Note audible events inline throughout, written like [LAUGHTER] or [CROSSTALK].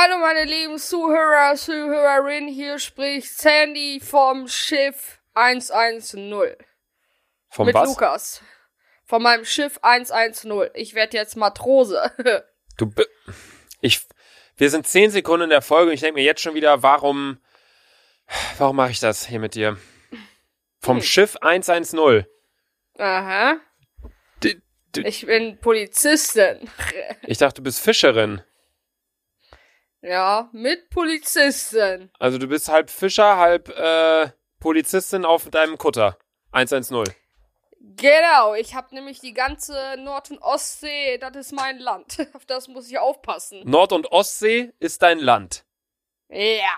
Hallo meine lieben Zuhörer, Zuhörerinnen, hier spricht Sandy vom Schiff 110. Vom mit was? Lukas. Von meinem Schiff 110. Ich werde jetzt Matrose. [LAUGHS] Du, bi- ich, wir sind zehn Sekunden in der Folge und ich denke mir jetzt schon wieder, warum, warum mache ich das hier mit dir? Vom Hm. Schiff 110. Aha. D- Ich bin Polizistin. [LAUGHS] Ich dachte, du bist Fischerin. Ja, mit Polizistin. Also du bist halb Fischer, halb äh, Polizistin auf deinem Kutter. 110. Genau, ich habe nämlich die ganze Nord- und Ostsee, das ist mein Land. [LAUGHS] Auf das muss ich aufpassen. Nord- und Ostsee ist dein Land. Ja.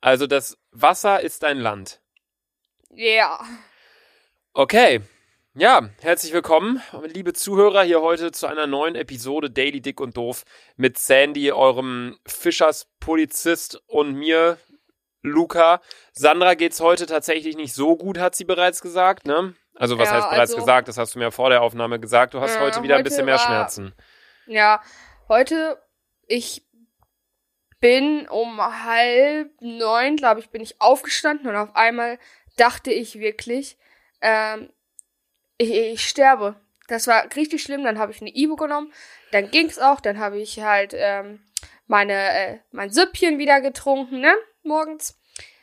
Also das Wasser ist dein Land. Ja. Okay. Ja, herzlich willkommen, liebe Zuhörer, hier heute zu einer neuen Episode Daily Dick und Doof mit Sandy, eurem Fischerspolizist und mir, Luca. Sandra geht's heute tatsächlich nicht so gut, hat sie bereits gesagt, ne? Also was Ja, heißt bereits also- gesagt? Das hast du mir vor der Aufnahme gesagt. Du hast Äh, heute wieder ein heute bisschen mehr war- Schmerzen. Ja, heute, ich bin um halb neun, glaube ich, bin ich aufgestanden und auf einmal dachte ich wirklich, ähm, ich, ich sterbe. Das war richtig schlimm. Dann habe ich eine Ibu genommen. Dann ging's auch. Dann habe ich halt ähm, meine äh, mein Süppchen wieder getrunken, ne? Morgens.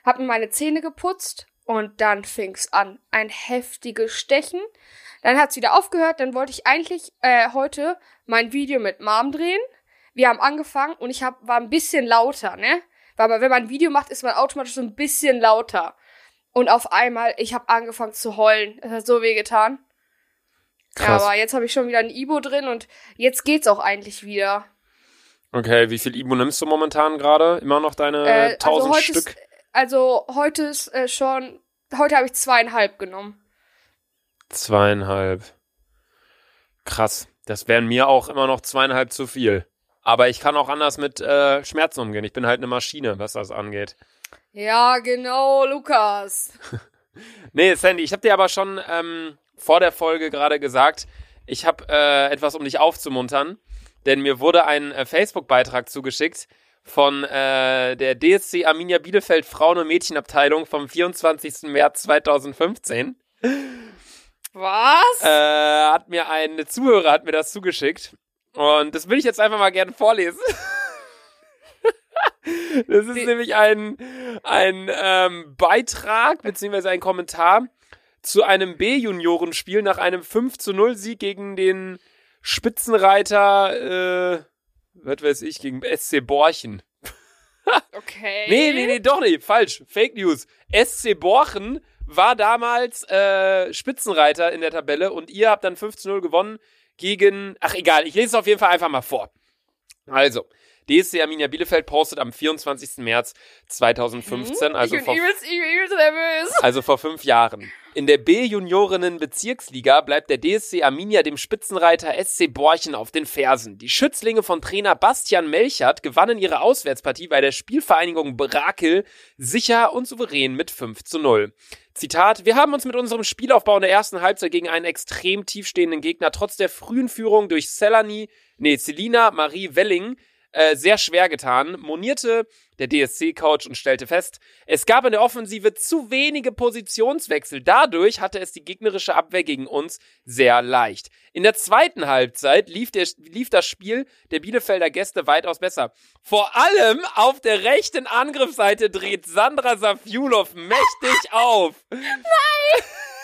Hab mir meine Zähne geputzt und dann fing's an. Ein heftiges Stechen. Dann hat's wieder aufgehört. Dann wollte ich eigentlich äh, heute mein Video mit Mom drehen. Wir haben angefangen und ich hab, war ein bisschen lauter, ne? Weil wenn man ein Video macht, ist man automatisch so ein bisschen lauter. Und auf einmal, ich habe angefangen zu heulen. Es hat so weh getan. Ja, Krass. aber jetzt habe ich schon wieder ein Ibo drin und jetzt geht's auch eigentlich wieder. Okay, wie viel Ibu nimmst du momentan gerade? Immer noch deine Äh, 1000 also Stück? ist, also heute ist äh, schon, heute habe ich zweieinhalb genommen. Zweieinhalb. Krass. Das wären mir auch immer noch zweieinhalb zu viel. Aber ich kann auch anders mit äh, Schmerzen umgehen. Ich bin halt eine Maschine, was das angeht. Ja, genau, Lukas. [LAUGHS] Nee, Sandy, ich habe dir aber schon ähm, vor der Folge gerade gesagt, ich habe äh, etwas, um dich aufzumuntern. Denn mir wurde ein äh, Facebook-Beitrag zugeschickt von äh, der DSC Arminia Bielefeld Frauen- und Mädchenabteilung vom 24. März 2015. Was? äh, hat mir ein Zuhörer hat mir das zugeschickt und das will ich jetzt einfach mal gerne vorlesen. [LAUGHS] das ist Die- nämlich ein ein ähm, Beitrag beziehungsweise ein Kommentar zu einem B-Juniorenspiel nach einem 5 zu 0 Sieg gegen den Spitzenreiter, äh, was weiß ich, gegen SC Borchen. [LAUGHS] okay. Nee, nee, nee, doch nicht. Falsch. Fake News. SC Borchen war damals äh, Spitzenreiter in der Tabelle und ihr habt dann 15-0 gewonnen gegen. Ach egal, ich lese es auf jeden Fall einfach mal vor. Also, DSC Arminia Bielefeld postet am 24. März 2015, also ich vor also vor fünf Jahren. In der B-Juniorinnen-Bezirksliga bleibt der DSC Arminia dem Spitzenreiter SC Borchen auf den Fersen. Die Schützlinge von Trainer Bastian Melchert gewannen ihre Auswärtspartie bei der Spielvereinigung Brakel sicher und souverän mit 5 zu 0. Zitat, wir haben uns mit unserem Spielaufbau in der ersten Halbzeit gegen einen extrem tiefstehenden Gegner trotz der frühen Führung durch Selani, nee, Celina Marie Welling äh, sehr schwer getan, monierte der DSC-Coach und stellte fest, es gab in der Offensive zu wenige Positionswechsel. Dadurch hatte es die gegnerische Abwehr gegen uns sehr leicht. In der zweiten Halbzeit lief, der, lief das Spiel der Bielefelder Gäste weitaus besser. Vor allem auf der rechten Angriffsseite dreht Sandra Safiulov mächtig auf. [LAUGHS]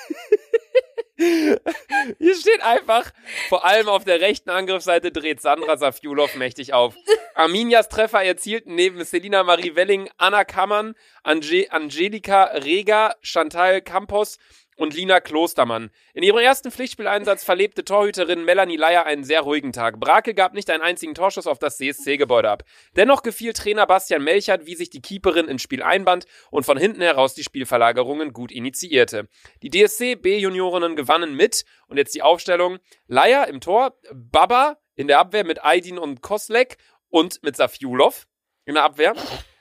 [LAUGHS] Hier steht einfach, vor allem auf der rechten Angriffsseite dreht Sandra Safiulov mächtig auf. Arminias Treffer erzielten neben Selina Marie Welling, Anna Kammern, Ange Angelika Reger, Chantal Campos und Lina Klostermann. In ihrem ersten Pflichtspieleinsatz verlebte Torhüterin Melanie Leier einen sehr ruhigen Tag. Brakel gab nicht einen einzigen Torschuss auf das CSC-Gebäude ab. Dennoch gefiel Trainer Bastian Melchert, wie sich die Keeperin ins Spiel einband und von hinten heraus die Spielverlagerungen gut initiierte. Die DSC B-Juniorinnen gewannen mit, und jetzt die Aufstellung, Leier im Tor, Baba in der Abwehr mit Aydin und Koslek und mit Safiulov in der Abwehr,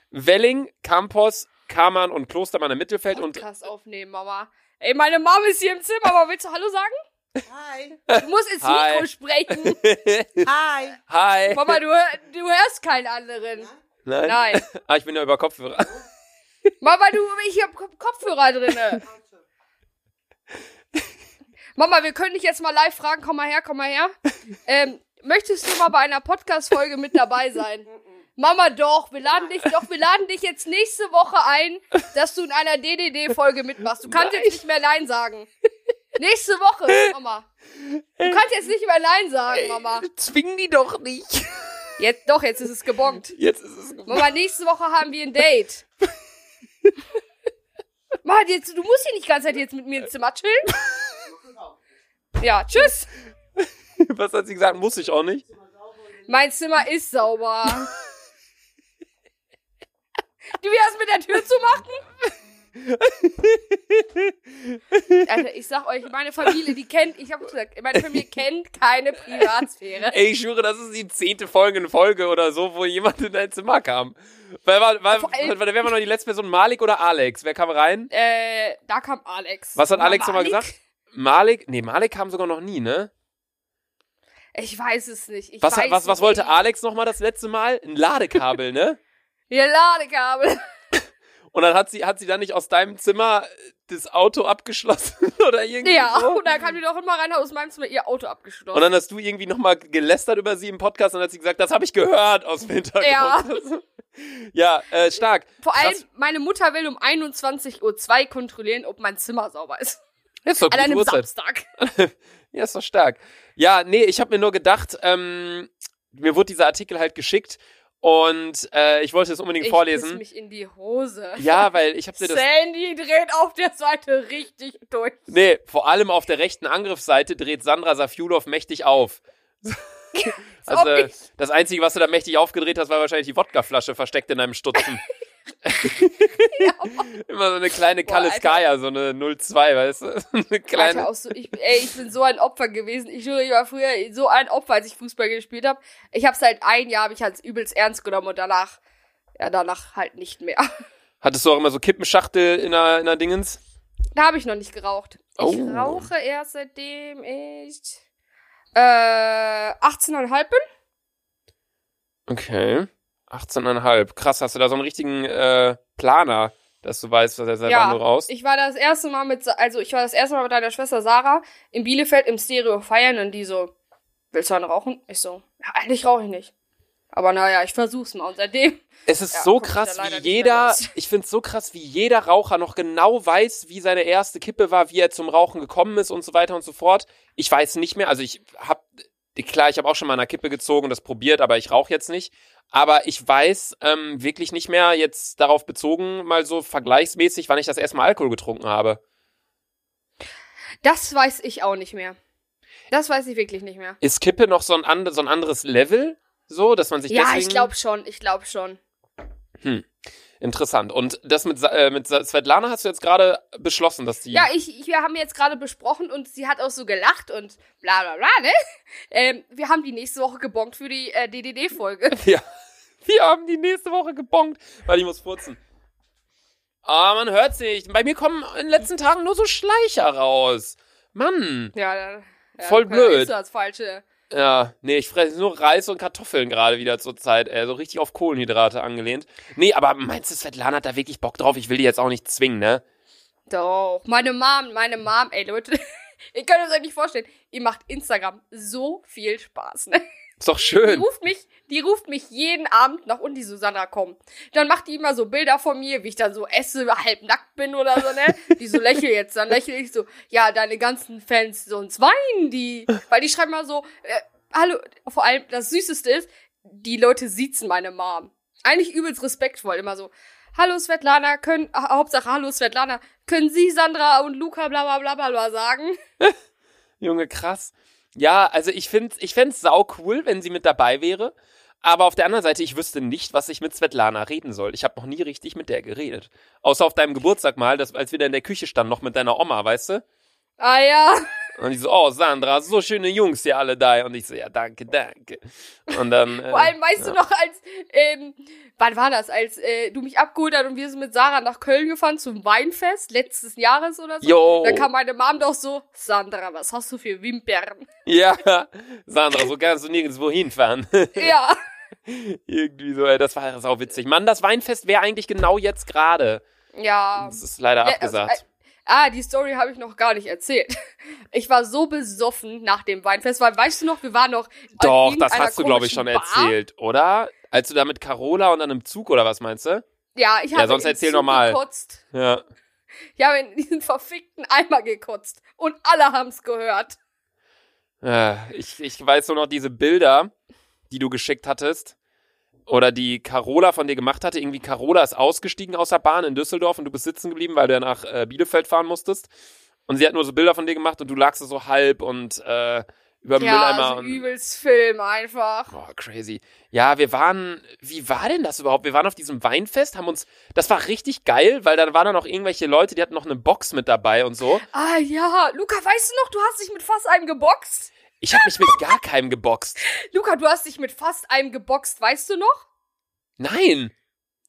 Welling, Campos, Kamann und Klostermann im Mittelfeld und Podcast aufnehmen, Mama. Ey, meine Mom ist hier im Zimmer, aber willst du Hallo sagen? Hi. Du musst ins Hi. Mikro sprechen. [LAUGHS] Hi. Hi. Mama, du, hör- du hörst keinen anderen. Nein? Nein. [LAUGHS] Ah, ich bin ja über Kopfhörer. [LAUGHS] Mama, du, ich hab Ko- Kopfhörer drinne. Mama, wir können dich jetzt mal live fragen. Komm mal her, komm mal her. Ähm, möchtest du mal bei einer Podcast-Folge mit dabei sein? Mama, doch. Wir laden dich, doch, wir laden dich jetzt nächste Woche ein, dass du in einer DDD-Folge mitmachst. Du kannst Nein. jetzt nicht mehr Nein sagen. Nächste Woche, Mama. Du kannst jetzt nicht mehr Nein sagen, Mama. Zwing die doch nicht. Jetzt, doch, jetzt ist es gebongt. Jetzt ist es. Mama, nächste Woche haben wir ein Date. Mama, jetzt, du musst hier nicht die ganze Zeit jetzt mit mir im Zimmer chillen. Ja, tschüss. Was hat sie gesagt? Muss ich auch nicht. Mein Zimmer ist sauber. Du wirst mit der Tür zu machen? Ich sag euch, meine Familie, die kennt, ich hab gesagt, meine Familie kennt keine Privatsphäre. Ey, ich schwöre, das ist die zehnte Folge in Folge oder so, wo jemand in dein Zimmer kam. Weil, war, war, Vor allem- wer war noch die letzte Person? Malik oder Alex? Wer kam rein? Äh, da kam Alex. Was hat Oder Alex nochmal gesagt? Malik? Nee, Malik kam sogar noch nie, ne? Ich weiß es nicht. Ich Was, was, was wollte. Alex nochmal das letzte Mal? Ein Ladekabel, ne? Ihr Ladekabel. Und dann hat sie, hat sie dann nicht aus deinem Zimmer das Auto abgeschlossen [LAUGHS] oder irgendwie Ja, so? und dann kam die doch immer rein aus meinem Zimmer ihr Auto abgeschlossen. Und dann hast du irgendwie nochmal gelästert über sie im Podcast und dann hat sie gesagt, das habe ich gehört aus dem Hintergrund. Ja. [LAUGHS] ja, äh, stark. Vor allem, Krass. meine Mutter will um 21.02 Uhr kontrollieren, ob mein Zimmer sauber ist. Ist doch An einem Uhrzeit. Samstag. [LAUGHS] Ja, ist doch stark. Ja, nee, ich habe mir nur gedacht, ähm, mir wurde dieser Artikel halt geschickt und äh, ich wollte es unbedingt Ich vorlesen. piss mich in die Hose. Ja, weil ich habe dir das. Sandy dreht auf der Seite richtig durch. Nee, vor allem auf der rechten Angriffsseite dreht Sandra Safiulov mächtig auf. [LAUGHS] Also, ich- das Einzige, was du da mächtig aufgedreht hast, war wahrscheinlich die Wodkaflasche versteckt in deinem Stutzen. [LAUGHS] [LAUGHS] Immer so eine kleine Boah, Alter. Kaliskaya, so eine 02, weißt du? [LAUGHS] Eine kleine. Alter, auch so, ich, ey, ich bin so ein Opfer gewesen. Ich ich war früher so ein Opfer, als ich Fußball gespielt habe. Ich habe seit ein Jahr, hab ich halt übelst ernst genommen und danach, ja, danach halt nicht mehr. [LAUGHS] Hattest du auch immer so Kippenschachtel in der, in der Dingens? Da habe ich noch nicht geraucht. Ich Oh. rauche erst seitdem ich äh, 18,5 bin. Okay. 18,5. Krass, hast du da so einen richtigen äh, Planer, dass du weißt, was er seit wann du raus? ich war das erste Mal mit, also ich war das erste Mal mit deiner Schwester Sarah in Bielefeld im Stereo feiern und die so, willst du einen rauchen? Ich so, ja, eigentlich rauche ich nicht. Aber naja, ich versuch's mal und seitdem, [LAUGHS] Es ist Ja, so krass, wie jeder, [LAUGHS] ich find's so krass, wie jeder Raucher noch genau weiß, wie seine erste Kippe war, wie er zum Rauchen gekommen ist und so weiter und so fort. Ich weiß nicht mehr, also ich hab, klar, ich habe auch schon mal eine Kippe gezogen und das probiert, aber ich rauche jetzt nicht. Aber ich weiß ähm, wirklich nicht mehr jetzt darauf bezogen, mal so vergleichsmäßig, wann ich das erste Mal Alkohol getrunken habe. das weiß ich auch nicht mehr. Das weiß ich wirklich nicht mehr. Ist Kippe noch so ein, and so ein anderes Level? So, dass man sich Ja, deswegen... ich glaube schon, ich glaube schon. Interessant. Und das mit, äh, mit Svetlana hast du jetzt gerade beschlossen, dass die... Ja, ich, wir haben jetzt gerade besprochen und sie hat auch so gelacht und bla bla bla, ne? Ähm, wir haben die nächste Woche gebongt für die äh, DDD-Folge. Wir, [LAUGHS] wir haben die nächste Woche gebongt, weil ich muss furzen. Ah, man hört's nicht. Bei mir kommen in den letzten Tagen nur so Schleicher raus. Mann. Ja, da, ja Voll blöd. Ist das falsche. Ja, nee, ich fresse nur Reis und Kartoffeln gerade wieder zur Zeit. Äh, so richtig auf Kohlenhydrate angelehnt. Nee, aber meinst du, Svetlana hat da wirklich Bock drauf? Ich will die jetzt auch nicht zwingen, ne? Doch. Meine Mom, meine Mom, ey Leute, [LAUGHS] ihr könnt euch nicht vorstellen, ihr macht Instagram so viel Spaß, ne? Ist doch Die schön. ruft mich, die ruft mich jeden Abend nach unten, die Susanna, komm. Dann macht die immer so Bilder von mir, wie ich dann so esse, halb nackt bin oder so, ne? Die so lächel jetzt, dann lächel ich so, ja, deine ganzen Fans, sonst weinen die. Weil die schreiben mal so, äh, hallo, vor allem das Süßeste ist, die Leute siezen meine Mom. Eigentlich übelst respektvoll, immer so, hallo Svetlana, können, ha- Hauptsache hallo Svetlana, können Sie Sandra und Luca bla bla bla bla sagen? [LAUGHS] Junge, krass. Ja, also ich find's, ich fänd's sau cool, wenn sie mit dabei wäre. Aber auf der anderen Seite, ich wüsste nicht, was ich mit Svetlana reden soll. Ich habe noch nie richtig mit der geredet. Außer auf deinem Geburtstag mal, das, als wir da in der Küche standen, noch mit deiner Oma, weißt du? Ah ja. Und die so, oh Sandra, so schöne Jungs hier alle da. Und ich so, ja, danke, danke. Und dann. Äh, Vor allem, weißt du noch, als, ähm, wann war das, als äh, du mich abgeholt hast und wir sind mit Sarah nach Köln gefahren zum Weinfest letztes Jahres oder so? Jo. Da kam meine Mom doch so, Sandra, was hast du für Wimpern? Ja, [LAUGHS] Sandra, so kannst du nirgendwo hinfahren. [LAUGHS] ja. Irgendwie so, ey, das war sau witzig. Mann, das Weinfest wäre eigentlich genau jetzt gerade. Ja. Das ist leider Ja, abgesagt. also, äh, ah, die Story habe ich noch gar nicht erzählt. [LAUGHS] Ich war so besoffen nach dem Weinfest, weil, weißt du noch, wir waren noch. Doch, das hast du, glaube ich, schon Bar. erzählt, oder? Als du da mit Carola und an einem Zug, oder was meinst du? Ja, ich habe sonst im erzähl Zug normal. gekotzt. Ja. Ich habe in diesen verfickten Eimer gekotzt. Und alle haben's gehört. Äh, Ich, ich weiß nur noch diese Bilder, die du geschickt hattest. Oder die Carola von dir gemacht hatte. Irgendwie Carola ist ausgestiegen aus der Bahn in Düsseldorf und du bist sitzen geblieben, weil du ja nach äh, Bielefeld fahren musstest. Und sie hat nur so Bilder von dir gemacht und du lagst so halb und äh, über dem Ja, Mülleimer. also und, übelst Film einfach. Boah, crazy. Ja, wir waren, wie war denn das überhaupt? Wir waren auf diesem Weinfest, haben uns, das war richtig geil, weil da waren dann noch irgendwelche Leute, die hatten noch eine Box mit dabei und so. Ah ja, Luca, weißt du noch, du hast dich mit fast einem geboxt? Ich habe mich mit gar keinem geboxt. Luca, du hast dich mit fast einem geboxt, weißt du noch? Nein.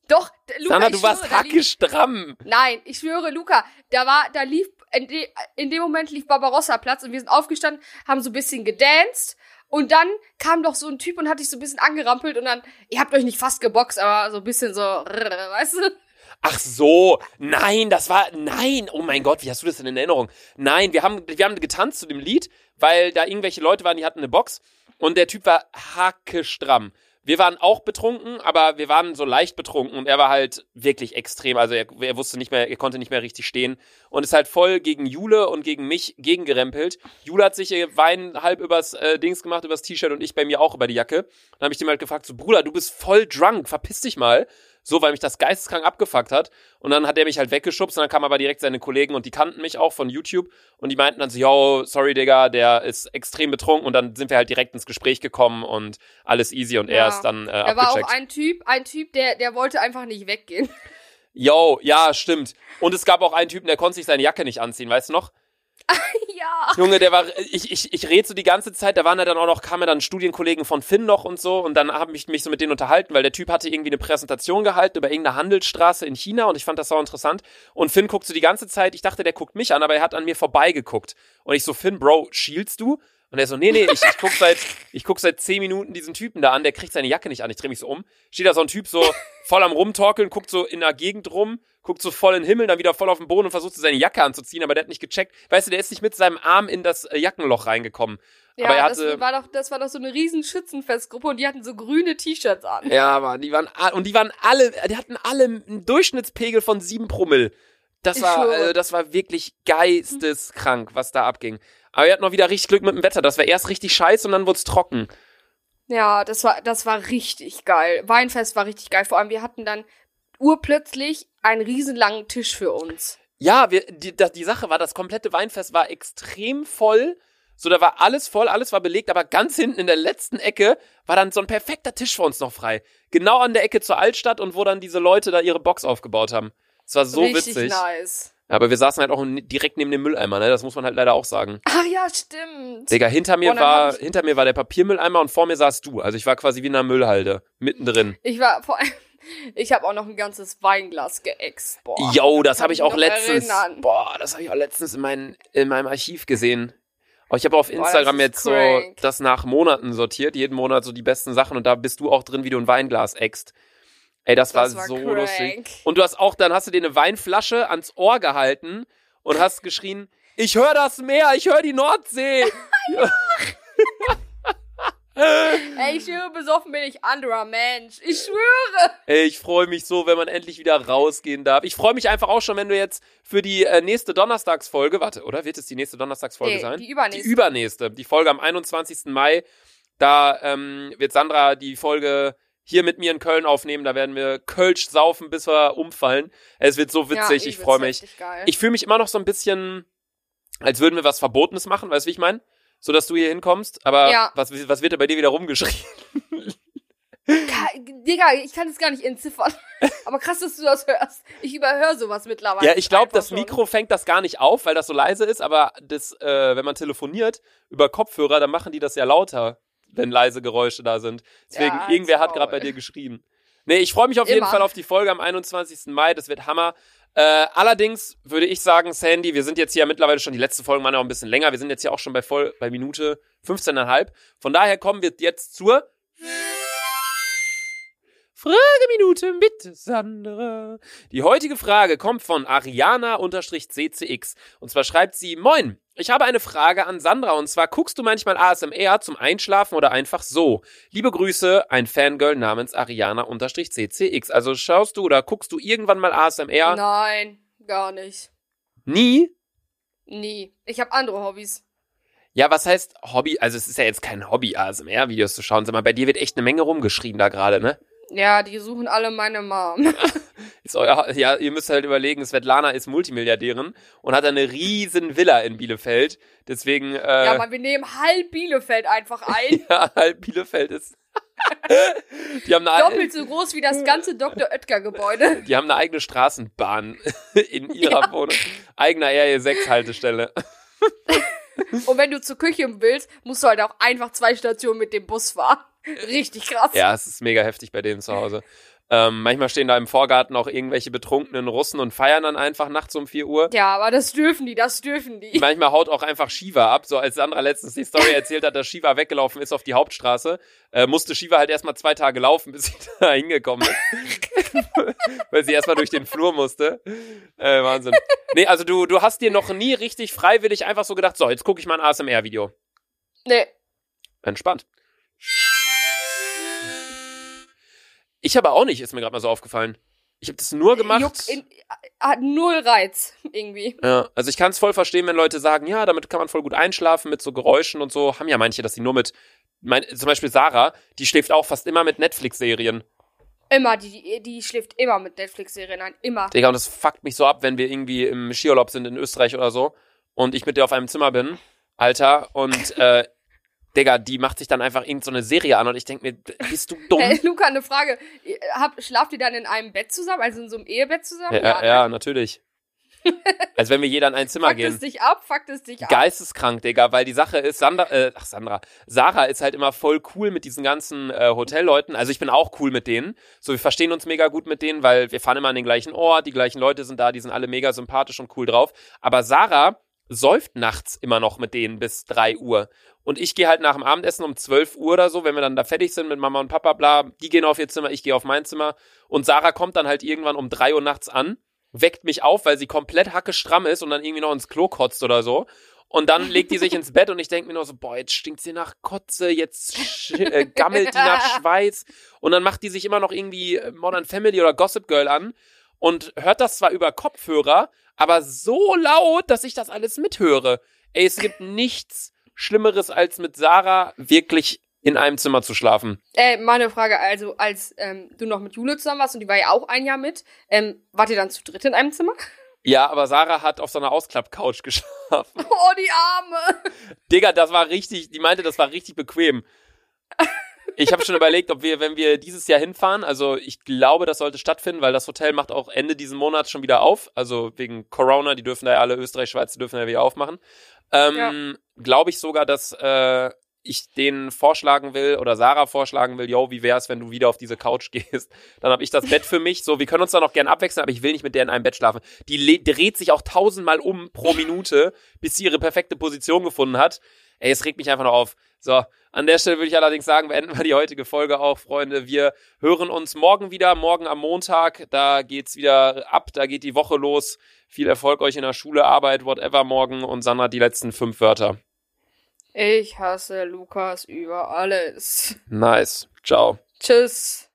Doch, Luca, ich du warst schwöre, lief- hackestramm. Nein, ich schwöre, Luca, da war, da lief, in, de, in dem Moment lief Barbarossa Platz und wir sind aufgestanden, haben so ein bisschen gedanced und dann kam doch so ein Typ und hat dich so ein bisschen angerampelt und dann, ihr habt euch nicht fast geboxt, aber so ein bisschen so, [LAUGHS] weißt du? Ach so, nein, das war, nein, oh mein Gott, wie hast du das denn in Erinnerung? Nein, wir haben, wir haben getanzt zu dem Lied, weil da irgendwelche Leute waren, die hatten eine Box und der Typ war hackestramm. Wir waren auch betrunken, aber wir waren so leicht betrunken und er war halt wirklich extrem. Also er, er wusste nicht mehr, er konnte nicht mehr richtig stehen und ist halt voll gegen Jule und gegen mich gegengerempelt. Jule hat sich ihr Wein halb übers äh, Dings gemacht, übers T-Shirt und ich bei mir auch über die Jacke. Dann habe ich dem halt gefragt, so Bruder, du bist voll drunk, verpiss dich mal. So, weil mich das geisteskrank abgefuckt hat. Und dann hat er mich halt weggeschubst und dann kamen aber direkt seine Kollegen und die kannten mich auch von YouTube und die meinten dann so, yo, sorry Digga, der ist extrem betrunken und dann sind wir halt direkt ins Gespräch gekommen und alles easy und er Ja. ist dann äh, war abgecheckt. auch ein Typ, ein Typ, der, der wollte einfach nicht weggehen. [LAUGHS] Yo, ja, stimmt. Und es gab auch einen Typen, der konnte sich seine Jacke nicht anziehen, weißt du noch? [LAUGHS] ja. Junge, der war, ich, ich, ich rede so die ganze Zeit, da waren ja dann auch noch, kamen ja dann Studienkollegen von Finn noch und so und dann habe ich mich so mit denen unterhalten, weil der Typ hatte irgendwie eine Präsentation gehalten über irgendeine Handelsstraße in China und ich fand das so interessant und Finn guckt so die ganze Zeit, ich dachte, der guckt mich an, aber er hat an mir vorbeigeguckt und ich so, Finn, Bro, schielst du? Und er so, nee, nee, ich, ich guck seit, ich guck seit zehn Minuten diesen Typen da an, der kriegt seine Jacke nicht an. Ich drehe mich so um. Steht da so ein Typ so voll am Rumtorkeln, guckt so in der Gegend rum, guckt so voll in den Himmel, dann wieder voll auf den Boden und versucht so seine Jacke anzuziehen, aber der hat nicht gecheckt. Weißt du, der ist nicht mit seinem Arm in das äh, Jackenloch reingekommen. Ja, aber er das hatte, war doch, das war doch so eine riesen Schützenfestgruppe und die hatten so grüne T-Shirts an. ja, aber die waren, und die waren alle, die hatten alle einen Durchschnittspegel von sieben Promille. Das war, äh, das war wirklich geisteskrank, was da abging. Aber er hat noch wieder richtig Glück mit dem Wetter. Das war erst richtig scheiße und dann wurde es trocken. Ja, das war, das war richtig geil. Weinfest war richtig geil. Vor allem, wir hatten dann urplötzlich einen riesenlangen Tisch für uns. Ja, wir, die, das, die Sache war, das komplette Weinfest war extrem voll. So, da war alles voll, alles war belegt, aber ganz hinten in der letzten Ecke war dann so ein perfekter Tisch für uns noch frei. Genau an der Ecke zur Altstadt und wo dann diese Leute da ihre Box aufgebaut haben. Es war so richtig witzig. nice. Aber wir saßen halt auch direkt neben dem Mülleimer, ne? Das muss man halt leider auch sagen. Ach ja, stimmt. Digga, hinter mir Boah, war, hinter mir war der Papiermülleimer und vor mir saß du. Also ich war quasi wie in einer Müllhalde. Mittendrin. Ich war vor allem, [LAUGHS] ich habe auch noch ein ganzes Weinglas geäxt. Boah. Yo, das kann habe ich auch letztens. erinnern. Boah, das habe ich auch letztens in, mein, in meinem Archiv gesehen. Aber ich habe auf das Instagram ist jetzt so crank. das nach Monaten sortiert, jeden Monat so die besten Sachen und da bist du auch drin, wie du ein Weinglas äxt. Ey, das, Das war, war so crank. lustig. Und du hast auch, dann hast du dir eine Weinflasche ans Ohr gehalten und hast geschrien, ich höre das Meer, ich höre die Nordsee. [LAUGHS] [LAUGHS] Ey, ich schwöre, besoffen bin ich anderer Mensch. Ich schwöre. Ey, ich freue mich so, wenn man endlich wieder rausgehen darf. Ich freue mich einfach auch schon, wenn du jetzt für die äh, nächste Donnerstagsfolge, warte, oder wird es die nächste Donnerstagsfolge Nee, sein? die übernächste. Die übernächste, die Folge am 21. Mai. Da ähm, wird Sandra die Folge hier mit mir in Köln aufnehmen. Da werden wir Kölsch saufen, bis wir umfallen. Es wird so witzig, ja, ich freue mich. Geil. Ich fühle mich immer noch so ein bisschen, als würden wir was Verbotenes machen, weißt du, wie ich meine? So, dass du hier hinkommst, aber Ja. was, was wird da bei dir wieder rumgeschrien? [LAUGHS] Digga, ich kann es gar nicht entziffern. [LAUGHS] Aber krass, dass du das hörst. Ich überhöre sowas mittlerweile. Ja, ich glaube, das schon. Mikro fängt das gar nicht auf, weil das so leise ist, aber das, äh, wenn man telefoniert über Kopfhörer, dann machen die das ja lauter, wenn leise Geräusche da sind. Deswegen, Ja, irgendwer hat gerade bei dir geschrieben. Nee, ich freue mich auf jeden Immer. Fall auf die Folge am 21. Mai, das wird Hammer. Äh, allerdings würde ich sagen, Sandy, wir sind jetzt hier mittlerweile schon, die letzte Folge waren ja auch ein bisschen länger, wir sind jetzt hier auch schon bei, voll, bei Minute 15,5. Von daher kommen wir jetzt zur Frageminute mit Sandra. Die heutige Frage kommt von Ariana-CCX. Und zwar schreibt sie, Moin, ich habe eine Frage an Sandra und zwar guckst du manchmal ASMR zum Einschlafen oder einfach so? Liebe Grüße, ein Fangirl namens Ariana-CCX. Also schaust du oder guckst du irgendwann mal ASMR? Nein, gar nicht. Nie? Nie. Ich habe andere Hobbys. Ja, was heißt Hobby? Also es ist ja jetzt kein Hobby, ASMR-Videos zu schauen. Mal, bei dir wird echt eine Menge rumgeschrien da gerade, ne? Ja, die suchen alle meine Mom. Euer, ja, ihr müsst halt überlegen, Svetlana ist Multimilliardärin und hat eine riesen Villa in Bielefeld. Deswegen. Äh, ja, man, wir nehmen halb Bielefeld einfach ein. [LAUGHS] ja, halb Bielefeld ist. [LAUGHS] die haben eine Doppelt so groß wie das ganze Dr. Oetker-Gebäude. Die haben eine eigene Straßenbahn [LAUGHS] in ihrer ja. Wohnung. Eigener RE6-Haltestelle. Und wenn du zur Küche willst, musst du halt auch einfach zwei Stationen mit dem Bus fahren. Richtig krass. Ja, es ist mega heftig bei denen zu Hause. Ähm, manchmal stehen da im Vorgarten auch irgendwelche betrunkenen Russen und feiern dann einfach nachts um 4 Uhr. Ja, aber das dürfen die, das dürfen die. [LAUGHS] Manchmal haut auch einfach Shiva ab, so als Sandra letztens die Story [LAUGHS] erzählt hat, dass Shiva weggelaufen ist auf die Hauptstraße, äh, musste Shiva halt erstmal zwei Tage laufen, [LAUGHS] bis sie da hingekommen ist. Weil sie erstmal durch den Flur musste. Äh, Wahnsinn. Nee, also du, du hast dir noch nie richtig freiwillig einfach so gedacht, so, jetzt gucke ich mal ein ASMR-Video. Nee. Entspannt. Ich aber auch nicht, ist mir gerade mal so aufgefallen. Ich habe das nur gemacht. In, hat null Reiz, irgendwie. Ja, also ich kann es voll verstehen, wenn Leute sagen, ja, damit kann man voll gut einschlafen mit so Geräuschen und so. Haben ja manche, dass sie nur mit, mein, zum Beispiel Sarah, die schläft auch fast immer mit Netflix-Serien. Immer, die, die schläft immer mit Netflix-Serien ein, immer. Digga, und das fuckt mich so ab, wenn wir irgendwie im Skiurlaub sind in Österreich oder so und ich mit dir auf einem Zimmer bin, Alter, und äh, Digga, die macht sich dann einfach irgendeine so Serie an und ich denke mir, bist du [LAUGHS] dumm? Hey, Luca, eine Frage. Hab, schlaft ihr dann in einem Bett zusammen, also in so einem Ehebett zusammen? Ja, ja, ja natürlich. [LAUGHS] Als wenn wir jeder in ein Zimmer fuck gehen. Fuck es dich ab, fuck es dich ab. Geisteskrank, Digga, weil die Sache ist, Sandra, äh, ach Sandra, Sarah ist halt immer voll cool mit diesen ganzen äh, Hotelleuten. Also ich bin auch cool mit denen. So, wir verstehen uns mega gut mit denen, weil wir fahren immer an den gleichen Ort, die gleichen Leute sind da, die sind alle mega sympathisch und cool drauf. Aber Sarah säuft nachts immer noch mit denen bis drei Uhr. Und ich gehe halt nach dem Abendessen um 12 Uhr oder so, wenn wir dann da fertig sind mit Mama und Papa, bla, die gehen auf ihr Zimmer, ich gehe auf mein Zimmer. Und Sarah kommt dann halt irgendwann um drei Uhr nachts an, weckt mich auf, weil sie komplett hacke stramm ist und dann irgendwie noch ins Klo kotzt oder so. Und dann legt die sich ins Bett und ich denke mir nur so, boah, jetzt stinkt sie nach Kotze, jetzt äh, gammelt die [LAUGHS] nach Schweiß. Und dann macht die sich immer noch irgendwie Modern Family oder Gossip Girl an und hört das zwar über Kopfhörer, aber so laut, dass ich das alles mithöre. Ey, es gibt nichts Schlimmeres, als mit Sarah wirklich in einem Zimmer zu schlafen. Äh, meine Frage, also als ähm, du noch mit Jule zusammen warst und die war ja auch ein Jahr mit, ähm, wart ihr dann zu dritt in einem Zimmer? Ja, aber Sarah hat auf so einer Ausklappcouch [LAUGHS] geschlafen. Oh, die Arme! Digga, das war richtig, die meinte, das war richtig bequem. Ich habe schon überlegt, ob wir, wenn wir dieses Jahr hinfahren, also ich glaube, das sollte stattfinden, weil das Hotel macht auch Ende diesen Monats schon wieder auf. Also wegen Corona, die dürfen da ja alle, Österreich, Schweiz, die dürfen ja wieder aufmachen. Ähm, ja. Glaube ich sogar, dass äh, ich denen vorschlagen will oder Sarah vorschlagen will, yo, wie wär's, wenn du wieder auf diese Couch [LAUGHS] gehst? Dann habe ich das Bett für mich. So, wir können uns da noch gern abwechseln, aber ich will nicht mit der in einem Bett schlafen. Die dreht sich auch tausendmal um pro Minute, bis sie ihre perfekte Position gefunden hat. Ey, es regt mich einfach noch auf. So, an der Stelle würde ich allerdings sagen, beenden wir die heutige Folge auch, Freunde. Wir hören uns morgen wieder, morgen am Montag. Da geht's wieder ab, da geht die Woche los. Viel Erfolg euch in der Schule, Arbeit, whatever morgen. Und Sandra die letzten fünf Wörter. Ich hasse Lukas über alles. Nice. Ciao. Tschüss.